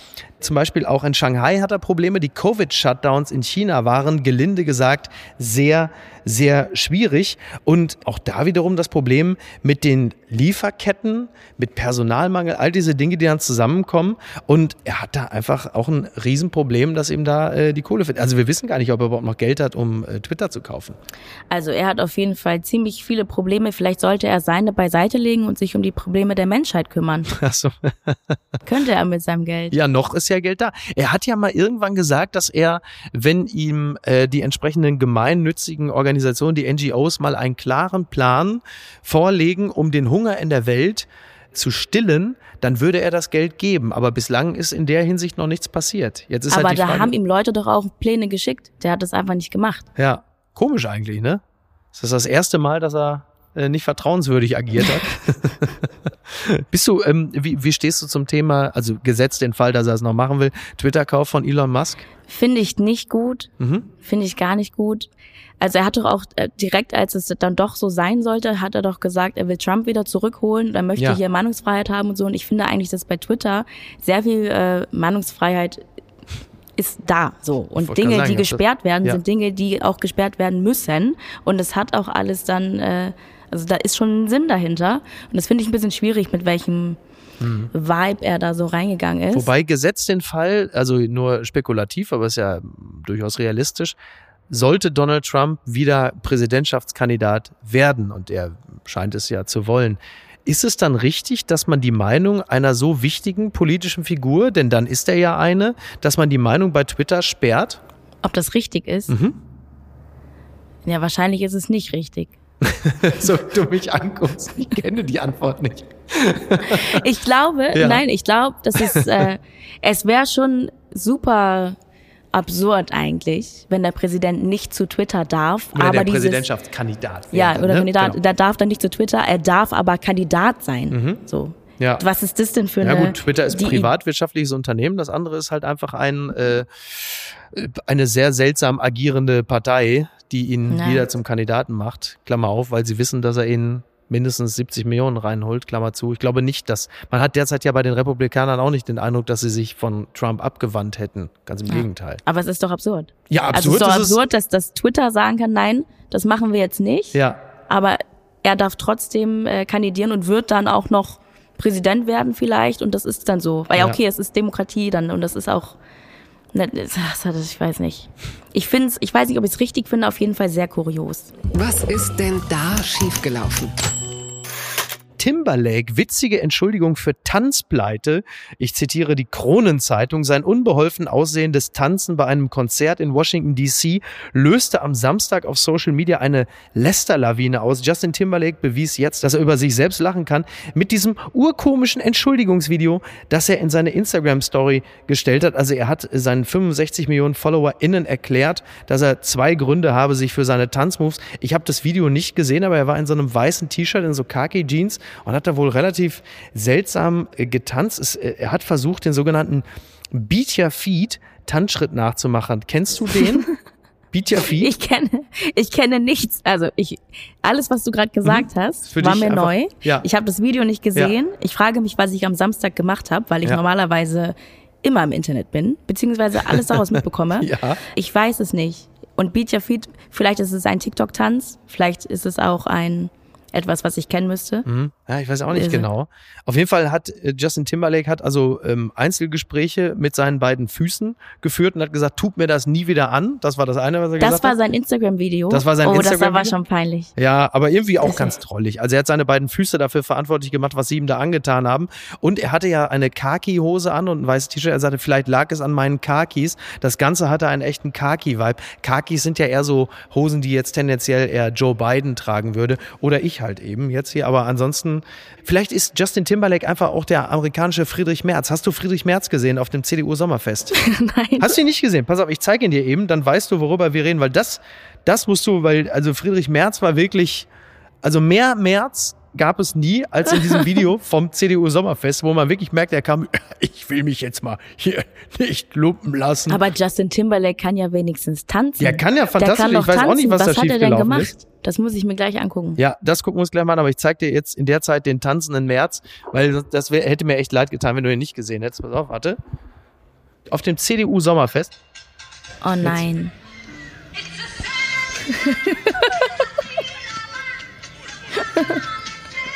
zum Beispiel auch in Shanghai hat er Probleme. Die Covid-Shutdowns in China waren gelinde gesagt sehr, sehr schwierig. Und auch da wiederum das Problem mit den Lieferketten, mit Personalmangel, all diese Dinge, die dann zusammenkommen. Und er hat da einfach auch ein Riesenproblem, dass ihm da äh, die Kohle fehlt. Also wir wissen gar nicht, ob er überhaupt noch Geld hat, um äh, Twitter zu kaufen. Also er hat auf jeden Fall ziemlich viele Probleme. Vielleicht sollte er seine beiseite legen und sich um die Probleme der Menschheit kümmern. (laughs) Also, Könnte er mit seinem Geld. Ja, noch ist ja Geld da. Er hat ja mal irgendwann gesagt, dass er, wenn ihm äh, die entsprechenden gemeinnützigen Organisationen, die NGOs, mal einen klaren Plan vorlegen, um den Hunger in der Welt zu stillen, dann würde er das Geld geben. Aber bislang ist in der Hinsicht noch nichts passiert. Jetzt ist Aber halt die da Frage, haben ihm Leute doch auch Pläne geschickt. Der hat das einfach nicht gemacht. ja, komisch eigentlich, ne? Das ist das erste Mal, dass er äh, nicht vertrauenswürdig agiert hat. (laughs) Bist du, ähm, wie, wie stehst du zum Thema, also gesetzt den Fall, dass er es noch machen will, Twitter-Kauf von Elon Musk? Finde ich nicht gut. Mhm. Finde ich gar nicht gut. Also er hat doch auch äh, direkt, als es dann doch so sein sollte, hat er doch gesagt, er will Trump wieder zurückholen und er möchte Ja. hier Meinungsfreiheit haben und so. Und ich finde eigentlich, dass bei Twitter sehr viel äh, Meinungsfreiheit ist da so. Und Dinge, sagen, die gesperrt werden, ja. sind Dinge, die auch gesperrt werden müssen. Und es hat auch alles dann, äh, also da ist schon ein Sinn dahinter. Und das finde ich ein bisschen schwierig, mit welchem Vibe er da so reingegangen ist. Mhm. Wobei gesetzt den Fall, also nur spekulativ, aber ist ja durchaus realistisch, sollte Donald Trump wieder Präsidentschaftskandidat werden, und er scheint es ja zu wollen, ist es dann richtig, dass man die Meinung einer so wichtigen politischen Figur, denn dann ist er ja eine, dass man die Meinung bei Twitter sperrt? Ob das richtig ist? Mhm. Ja, wahrscheinlich ist es nicht richtig. (laughs) so du mich anguckst, ich kenne die Antwort nicht. (laughs) Ich glaube, Ja. nein, ich glaube, das ist, äh, es wäre schon super absurd eigentlich, wenn der Präsident nicht zu Twitter darf, Oder aber der dieses, Präsidentschaftskandidat. ja, wäre, oder ne? Kandidat, Genau. der darf dann nicht zu Twitter, er darf aber Kandidat sein. Mhm. So. Ja. Was ist das denn für Ja eine... gut, Twitter ist privatwirtschaftliches Unternehmen, das andere ist halt einfach ein, äh, eine sehr seltsam agierende Partei, die ihn Ja. wieder zum Kandidaten macht, Klammer auf, weil sie wissen, dass er ihnen mindestens 70 Millionen reinholt, Klammer zu. Ich glaube nicht, dass, man hat derzeit ja bei den Republikanern auch nicht den Eindruck, dass sie sich von Trump abgewandt hätten. Ganz im Gegenteil. Aber es ist doch absurd. Ja, also absurd es ist doch absurd, dass, dass Twitter sagen kann, nein, das machen wir jetzt nicht. Ja, Aber er darf trotzdem äh, kandidieren und wird dann auch noch Präsident werden vielleicht und das ist dann so. Weil ja, Ja. okay, es ist Demokratie dann und das ist auch, das, das, ich weiß nicht. Ich finde ich weiß nicht, ob ich es richtig finde, auf jeden Fall sehr kurios. Was ist denn da schiefgelaufen? Timberlake, witzige Entschuldigung für Tanzpleite. Ich zitiere die Kronenzeitung. Sein unbeholfen aussehendes Tanzen bei einem Konzert in Washington DC löste am Samstag auf Social Media eine Lästerlawine aus. Justin Timberlake bewies jetzt, dass er über sich selbst lachen kann, mit diesem urkomischen Entschuldigungsvideo, das er in seine Instagram-Story gestellt hat. Also er hat seinen 65 Millionen FollowerInnen erklärt, dass er zwei Gründe habe, sich für seine Tanzmoves. Ich habe das Video nicht gesehen, aber er war in so einem weißen T-Shirt, in so Khaki-Jeans und hat da wohl relativ seltsam äh, getanzt. Es, äh, er hat versucht, den sogenannten Beat Your Feet Tanzschritt nachzumachen. Kennst du den? (laughs) Beat Your Feet? Ich kenne, ich kenne nichts. Also ich, alles, was du gerade gesagt hast, Mhm. Für war mir einfach- neu. ja. Ich habe das Video nicht gesehen. Ich frage mich, was ich am Samstag gemacht habe, weil ich Ja. normalerweise immer im Internet bin, beziehungsweise alles daraus (laughs) mitbekomme. Ja. Ich weiß es nicht. Und Beat Your Feet, vielleicht ist es ein TikTok-Tanz, vielleicht ist es auch ein etwas, was ich kennen müsste. Mhm. Ja, ich weiß auch nicht Ist- genau. Auf jeden Fall hat äh, Justin Timberlake hat also ähm, Einzelgespräche mit seinen beiden Füßen geführt und hat gesagt, tut mir das nie wieder an. Das war das eine, was er Das gesagt war hat. sein Instagram-Video. Das war sein oh, das war schon peinlich. Ja, aber irgendwie auch Das- ganz trollig. Also er hat seine beiden Füße dafür verantwortlich gemacht, was sie ihm da angetan haben. Und er hatte ja eine Khaki-Hose an und ein weißes T-Shirt. Er sagte, vielleicht lag es an meinen Khakis. Das Ganze hatte einen echten Khaki-Vibe. Khakis sind ja eher so Hosen, die jetzt tendenziell eher Joe Biden tragen würde. Oder ich halt eben jetzt hier. Aber ansonsten, vielleicht ist Justin Timberlake einfach auch der amerikanische Friedrich Merz. Hast du Friedrich Merz gesehen auf dem CDU-Sommerfest? (laughs) Nein. Hast du ihn nicht gesehen? Pass auf, ich zeige ihn dir eben, dann weißt du, worüber wir reden, weil das, das musst du, weil, also Friedrich Merz war wirklich, also mehr Merz gab es nie als in diesem Video (laughs) vom CDU Sommerfest, wo man wirklich merkt, er kam, (laughs) ich will mich jetzt mal hier nicht lumpen lassen. Aber Justin Timberlake kann ja wenigstens tanzen. Ja, kann ja fantastisch. kann Ich weiß auch nicht, tanzen. was da hat er denn schiefgelaufen gemacht? ist. Das muss ich mir gleich angucken. ja, das gucken wir uns gleich mal an, aber ich zeig dir jetzt in der Zeit den tanzenden März, weil das- wär, hätte mir echt leid getan, wenn du ihn nicht gesehen hättest. Pass auf, warte. Auf dem CDU Sommerfest. Oh nein. (laughs)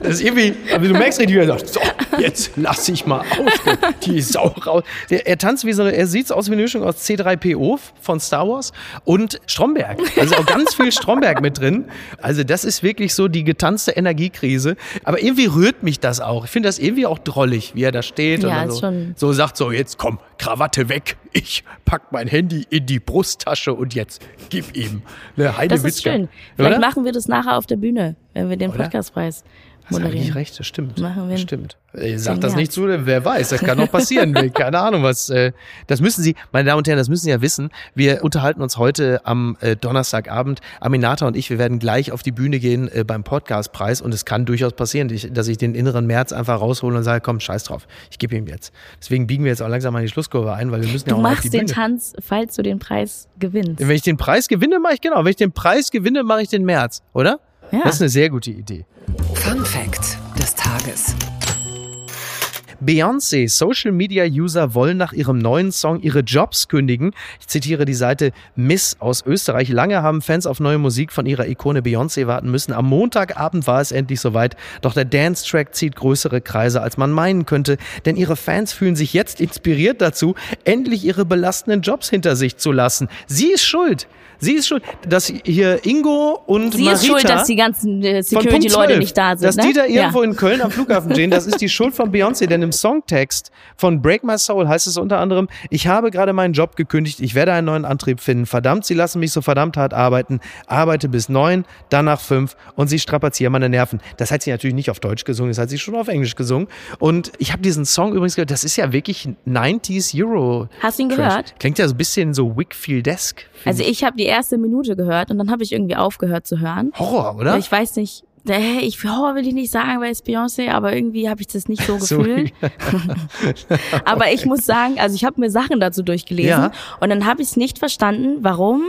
Das ist irgendwie, aber du merkst richtig, wie er sagt, so, jetzt lass ich mal aus, die Sau raus. Der, er tanzt wie so, eine- er sieht aus wie eine Mischung aus C3PO von Star Wars und Stromberg. Also auch ganz viel Stromberg mit drin. Also das ist wirklich so die getanzte Energiekrise. Aber irgendwie rührt mich das auch. Ich finde das irgendwie auch drollig, wie er da steht und Ja, ist so, schon- so sagt, so jetzt komm, Krawatte weg. Ich pack mein Handy in die Brusttasche und jetzt gib ihm eine Heide Das ist Witzka. schön. Vielleicht Oder? machen wir das nachher auf der Bühne, wenn wir den? Podcastpreis Hast eigentlich moderieren. recht, das stimmt. Machen wir stimmt. Äh, Sag Im das nicht zu, wer weiß, das kann noch passieren. (laughs) Keine Ahnung, was. Äh, das müssen Sie, meine Damen und Herren, das müssen Sie ja wissen. Wir unterhalten uns heute am äh, Donnerstagabend. Aminata und ich, wir werden gleich auf die Bühne gehen äh, beim Podcastpreis und es kann durchaus passieren, dass ich- den inneren März einfach raushole und sage, komm, scheiß drauf, ich gebe ihm jetzt. Deswegen biegen wir jetzt auch langsam mal in die Schlusskurve ein, weil wir müssen ja Du auch noch auf die machst den Bühne. Tanz, falls du den Preis gewinnst. Wenn ich den Preis gewinne, mache ich genau. Wenn ich den Preis gewinne, mache ich den März, oder? Ja. Das ist eine sehr gute Idee. Fun Fact des Tages. Beyoncé, Social Media User wollen nach ihrem neuen Song ihre Jobs kündigen. Ich zitiere die Seite Miss aus Österreich. Lange haben Fans auf neue Musik von ihrer Ikone Beyoncé warten müssen. Am Montagabend war es endlich soweit. Doch der Dance-Track zieht größere Kreise, als man meinen könnte. Denn ihre Fans fühlen sich jetzt inspiriert dazu, endlich ihre belastenden Jobs hinter sich zu lassen. Sie ist schuld. Sie ist schuld, dass hier Ingo und Sie Marita ist schuld, dass die ganzen äh, Security-Leute 12, nicht da sind. Dass ne? die da irgendwo ja. in Köln am Flughafen stehen, das ist die Schuld von Beyoncé, denn einem Songtext von Break My Soul heißt es unter anderem, ich habe gerade meinen Job gekündigt, ich werde einen neuen Antrieb finden. Verdammt, sie lassen mich so verdammt hart arbeiten. Arbeite bis neun, danach fünf und sie strapazieren meine Nerven. Das hat sie natürlich nicht auf Deutsch gesungen, das hat sie schon auf Englisch gesungen. Und ich habe diesen Song übrigens gehört, das ist ja wirklich 90s Euro. Hast du ihn gehört? Klingt ja so ein bisschen so Wickfield-esque. Also ich habe die erste Minute gehört und dann habe ich irgendwie aufgehört zu hören. Horror, oder? Ich weiß nicht, äh, ich Horror will ich nicht sagen, weil es Beyoncé, aber irgendwie habe ich das nicht so (laughs) gefühlt. (laughs) Aber ich muss sagen, also ich habe mir Sachen dazu durchgelesen Ja. und dann habe ich es nicht verstanden, warum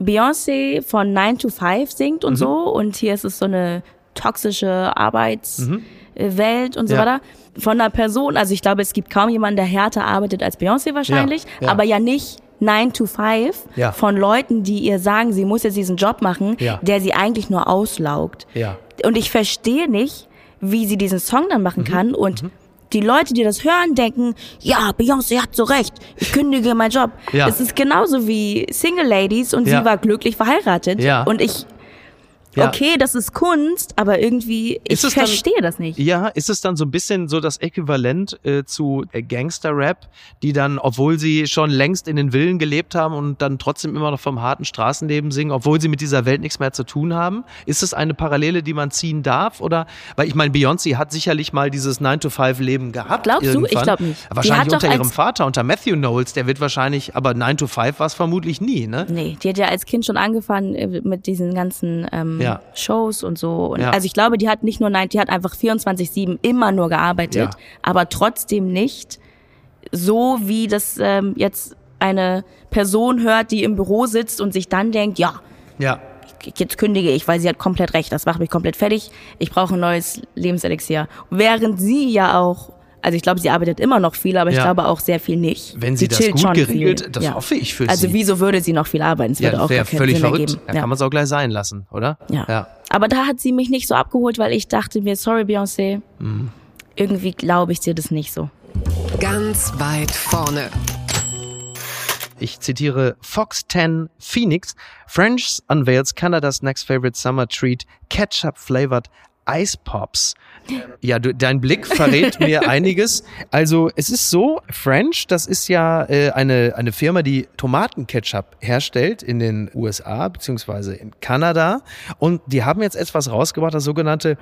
Beyoncé von 9 to 5 singt Mhm. und so und hier ist es so eine toxische Arbeitswelt und so Mhm. Ja. weiter. Von einer Person, also ich glaube, es gibt kaum jemanden, der härter arbeitet als Beyoncé wahrscheinlich, ja. aber ja nicht 9 to 5 Ja. von Leuten, die ihr sagen, sie muss jetzt diesen Job machen, Ja. der sie eigentlich nur auslaugt. Ja. Und ich verstehe nicht, wie sie diesen Song dann Mhm. machen kann und die Leute, die das hören, denken, ja, Beyoncé hat so recht, ich kündige meinen Job. Ja. Es ist genauso wie Single Ladies und sie war glücklich verheiratet. Ja. Und ich, Ja. okay, das ist Kunst, aber irgendwie, ich es dann- verstehe das nicht. Ja, ist es dann so ein bisschen so das Äquivalent äh, zu äh, Gangster-Rap, die dann, obwohl sie schon längst in den Villen gelebt haben und dann trotzdem immer noch vom harten Straßenleben singen, obwohl sie mit dieser Welt nichts mehr zu tun haben? Ist es eine Parallele, die man ziehen darf? Oder, weil ich meine, Beyoncé hat sicherlich mal dieses 9-to-5-Leben gehabt. Glaubst du? Ich irgendwann. glaub nicht. Wahrscheinlich unter ihrem Vater, unter Matthew Knowles, der wird wahrscheinlich, aber 9-to-5 war es vermutlich nie, ne? Nee, die hat ja als Kind schon angefangen äh, mit diesen ganzen ähm, Ja. Shows und so. Und Ja. Also ich glaube, die hat nicht nur nein, die hat einfach 24-7 immer nur gearbeitet, Ja. aber trotzdem nicht so, wie das ähm, jetzt eine Person hört, die im Büro sitzt und sich dann denkt, ja, Ja. jetzt kündige ich, weil sie hat komplett recht, das macht mich komplett fertig, ich brauche ein neues Lebenselixier. Während sie ja auch, also ich glaube, sie arbeitet immer noch viel, aber ich Ja. glaube auch sehr viel nicht. Wenn sie das chillt gut geregelt- viel. das hoffe ich für also sie. wieso würde sie noch viel arbeiten? Es Ja, würde das auch wäre gar völlig Sinn verrückt. ergeben. Da kann man es auch gleich sein lassen, oder? Ja. ja. Aber da hat sie mich nicht so abgeholt, weil ich dachte mir, sorry Beyoncé, Mhm. irgendwie glaube ich dir das nicht so. Ganz weit vorne. Ich zitiere Fox 10 Phoenix. French unveils Canada's next favorite summer treat, ketchup flavored Ice Pops. Ja, du, dein Blick verrät mir (laughs) einiges. Also es ist so, French, das ist ja äh, eine, eine Firma, die Tomatenketchup herstellt in den USA beziehungsweise in Kanada. Und die haben jetzt etwas rausgebracht, das sogenannte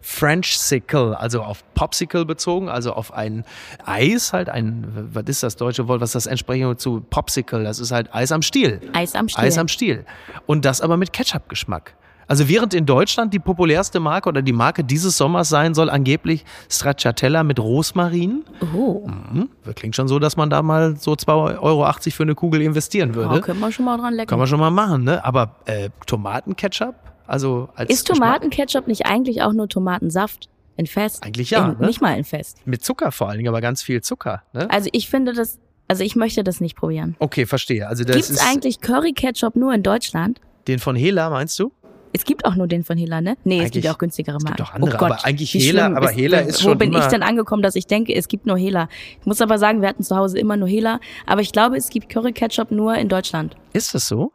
French Sickle, also auf Popsicle bezogen, also auf ein Eis halt, ein, was ist das deutsche Wort, was ist das entsprechend zu Popsicle, das ist halt Eis am Stiel. Eis am Stiel. Eis am Stiel. Und das aber mit Ketchup-Geschmack. Also während in Deutschland die populärste Marke oder die Marke dieses Sommers sein soll angeblich Stracciatella mit Rosmarin. Oh, Hm, klingt schon so, dass man da mal so 2,80 Euro für eine Kugel investieren würde. oh können wir schon mal dran lecken. Kann man schon mal machen, ne? Aber äh, Tomatenketchup? Also als Ist Tomatenketchup nicht eigentlich auch nur Tomatensaft in Fest? Eigentlich ja, In, ne? Nicht mal in Fest. Mit Zucker vor allen Dingen, aber ganz viel Zucker. Ne? Also ich finde das, also ich möchte das nicht probieren. Okay, verstehe. Also Gibt es eigentlich Curry-Ketchup nur in Deutschland? den von Hela, meinst du? Es gibt auch nur den von Hela, ne? Nee, es Eigentlich- gibt ja auch günstigere es gibt Marken. auch andere, oh Gott, aber eigentlich Hela- aber Hela ist Wo schon bin immer- ich denn angekommen, dass ich denke, es gibt nur Hela? Ich muss aber sagen, wir hatten zu Hause immer nur Hela. Aber ich glaube, es gibt Curry-Ketchup nur in Deutschland. Ist das so?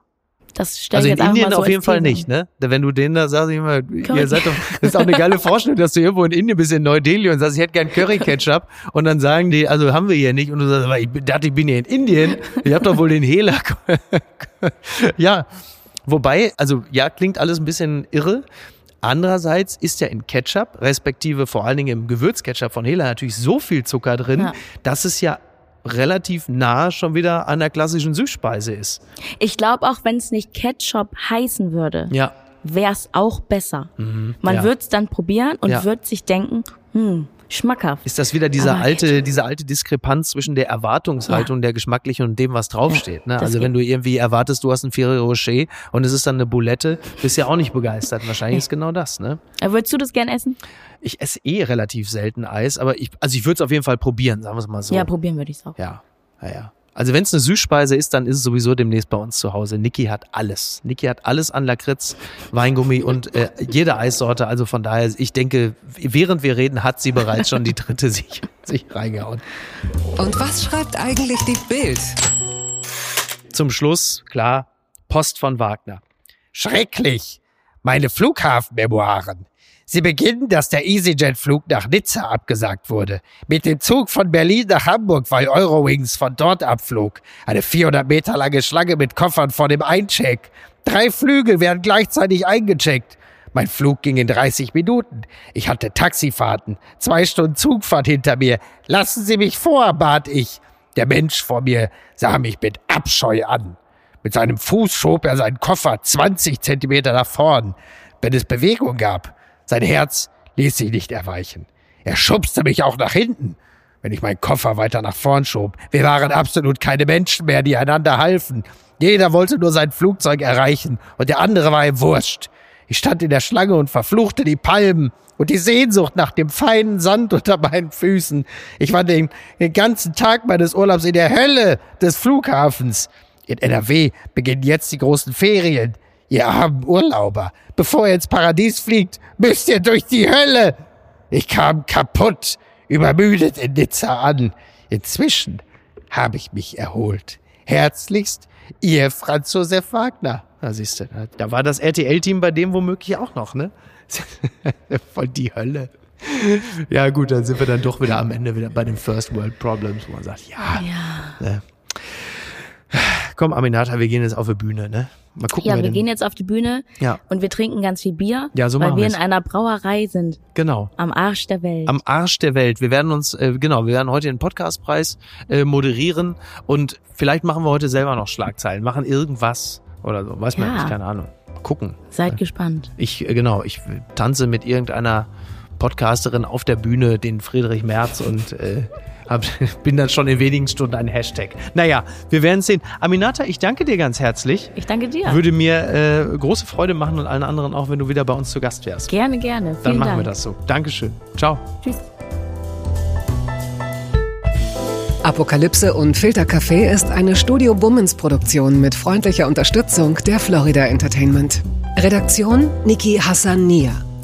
Das stelle Also ich in Indien mal so auf jeden Fall nicht, ne? Wenn du denen da sagst, ich immer, Curry- ihr seid doch, (laughs) das ist auch eine geile Vorstellung, dass du irgendwo in Indien bist, in Neu-Delhi und sagst, ich hätte gern Curry-Ketchup und dann sagen die, also haben wir hier nicht und du sagst, aber ich dachte, ich bin hier in Indien, ich hab doch wohl den Hela. (laughs) ja, wobei, also ja, klingt alles ein bisschen irre. Andererseits ist ja in Ketchup, respektive vor allen Dingen im Gewürzketchup von Hela natürlich so viel Zucker drin, Ja. dass es ja relativ nah schon wieder an der klassischen Süßspeise ist. Ich glaube auch, wenn es nicht Ketchup heißen würde, Ja. wäre es auch besser. Man Mhm. ja. wird es dann probieren und Ja. wird sich denken, hm, schmackhaft. Ist das wieder diese Aber alte, diese alte Diskrepanz zwischen der Erwartungshaltung der geschmacklichen und dem, was draufsteht? Ne? das Also wenn du irgendwie erwartest, du hast ein Ferrero Rocher und es ist dann eine Boulette, bist ja auch nicht begeistert. Wahrscheinlich ist genau das. Ne? Würdest du das gern essen? Ich esse eh relativ selten Eis, aber ich, also ich würde es auf jeden Fall probieren, sagen wir es mal so. Ja, probieren würde ich es auch. ja, ja, ja. Also wenn es eine Süßspeise ist, dann ist es sowieso demnächst bei uns zu Hause. Niki hat alles. Niki hat alles an Lakritz, Weingummi und äh, jede Eissorte. Also von daher, ich denke, während wir reden, hat sie bereits schon die dritte (laughs) sich, sich reingehauen. Und was schreibt eigentlich die Bild? Zum Schluss, klar, Post von Wagner. Schrecklich! Meine Flughafenmemoiren. Sie beginnen, dass der EasyJet-Flug nach Nizza abgesagt wurde. Mit dem Zug von Berlin nach Hamburg, weil Eurowings von dort abflog. Eine 400 Meter lange Schlange mit Koffern vor dem Eincheck. Drei Flüge werden gleichzeitig eingecheckt. Mein Flug ging in 30 Minuten. Ich hatte Taxifahrten, zwei Stunden Zugfahrt hinter mir. Lassen Sie mich vor, bat ich. Der Mensch vor mir sah mich mit Abscheu an. Mit seinem Fuß schob er seinen Koffer 20 Zentimeter nach vorn. Wenn es Bewegung gab, sein Herz ließ sich nicht erweichen. Er schubste mich auch nach hinten, wenn ich meinen Koffer weiter nach vorn schob. Wir waren absolut keine Menschen mehr, die einander halfen. Jeder wollte nur sein Flugzeug erreichen und der andere war ihm wurscht. Ich stand in der Schlange und verfluchte die Palmen und die Sehnsucht nach dem feinen Sand unter meinen Füßen. Ich war den, den ganzen Tag meines Urlaubs in der Hölle des Flughafens. In NRW beginnen jetzt die großen Ferien. Ihr armen Urlauber, bevor ihr ins Paradies fliegt, müsst ihr durch die Hölle. Ich kam kaputt, übermüdet in Nizza an. Inzwischen habe ich mich erholt. Herzlichst, Ihr Franz Josef Wagner. Da siehst du, da war das RTL-Team bei dem womöglich auch noch, ne? (laughs) Voll die Hölle. Ja, gut, dann sind wir dann doch wieder am Ende wieder bei den First World Problems, wo man sagt, ja. ja. Ne? Komm, Aminata, wir gehen jetzt auf die Bühne, ne? Mal gucken. Ja, wir, wir gehen jetzt auf die Bühne ja. und wir trinken ganz viel Bier, ja, so weil wir in einer Brauerei sind. Genau. Am Arsch der Welt. Am Arsch der Welt. Wir werden uns, äh, genau, wir werden heute den Podcastpreis äh, moderieren und vielleicht machen wir heute selber noch Schlagzeilen, machen irgendwas oder so, weiß man ja. nicht, keine Ahnung. Gucken. Seid gespannt. Ich, äh, genau, ich tanze mit irgendeiner Podcasterin auf der Bühne, den Friedrich Merz und äh, hab, (laughs) bin dann schon in wenigen Stunden ein Hashtag. Naja, wir werden sehen. Aminata, ich danke dir ganz herzlich. Ich danke dir. Würde mir äh, große Freude machen und allen anderen auch, wenn du wieder bei uns zu Gast wärst. Gerne, gerne. Vielen dann machen Dank. wir das so. Dankeschön. Ciao. Tschüss. Apokalypse und Filtercafé ist eine Studio Bummens Produktion mit freundlicher Unterstützung der Florida Entertainment. Redaktion Niki Hassania.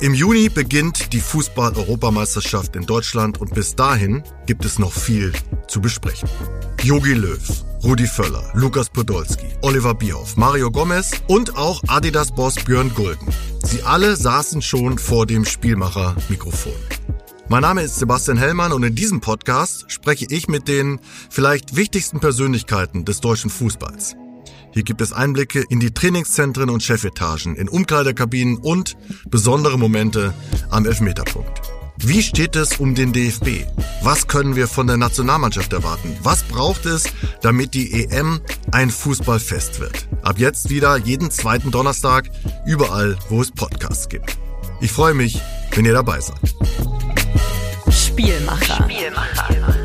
Im Juni beginnt die Fußball-Europameisterschaft in Deutschland und bis dahin gibt es noch viel zu besprechen. Jogi Löw, Rudi Völler, Lukas Podolski, Oliver Bierhoff, Mario Gomez und auch Adidas-Boss Björn Gulden. Sie alle saßen schon vor dem Spielmacher-Mikrofon. Mein Name ist Sebastian Hellmann und in diesem Podcast spreche ich mit den vielleicht wichtigsten Persönlichkeiten des deutschen Fußballs. Hier gibt es Einblicke in die Trainingszentren und Chefetagen, in Umkleidekabinen und besondere Momente am Elfmeterpunkt. Wie steht es um den DFB? Was können wir von der Nationalmannschaft erwarten? Was braucht es, damit die EM ein Fußballfest wird? Ab jetzt wieder jeden zweiten Donnerstag, überall, wo es Podcasts gibt. Ich freue mich, wenn ihr dabei seid. Spielmacher. Spielmacher.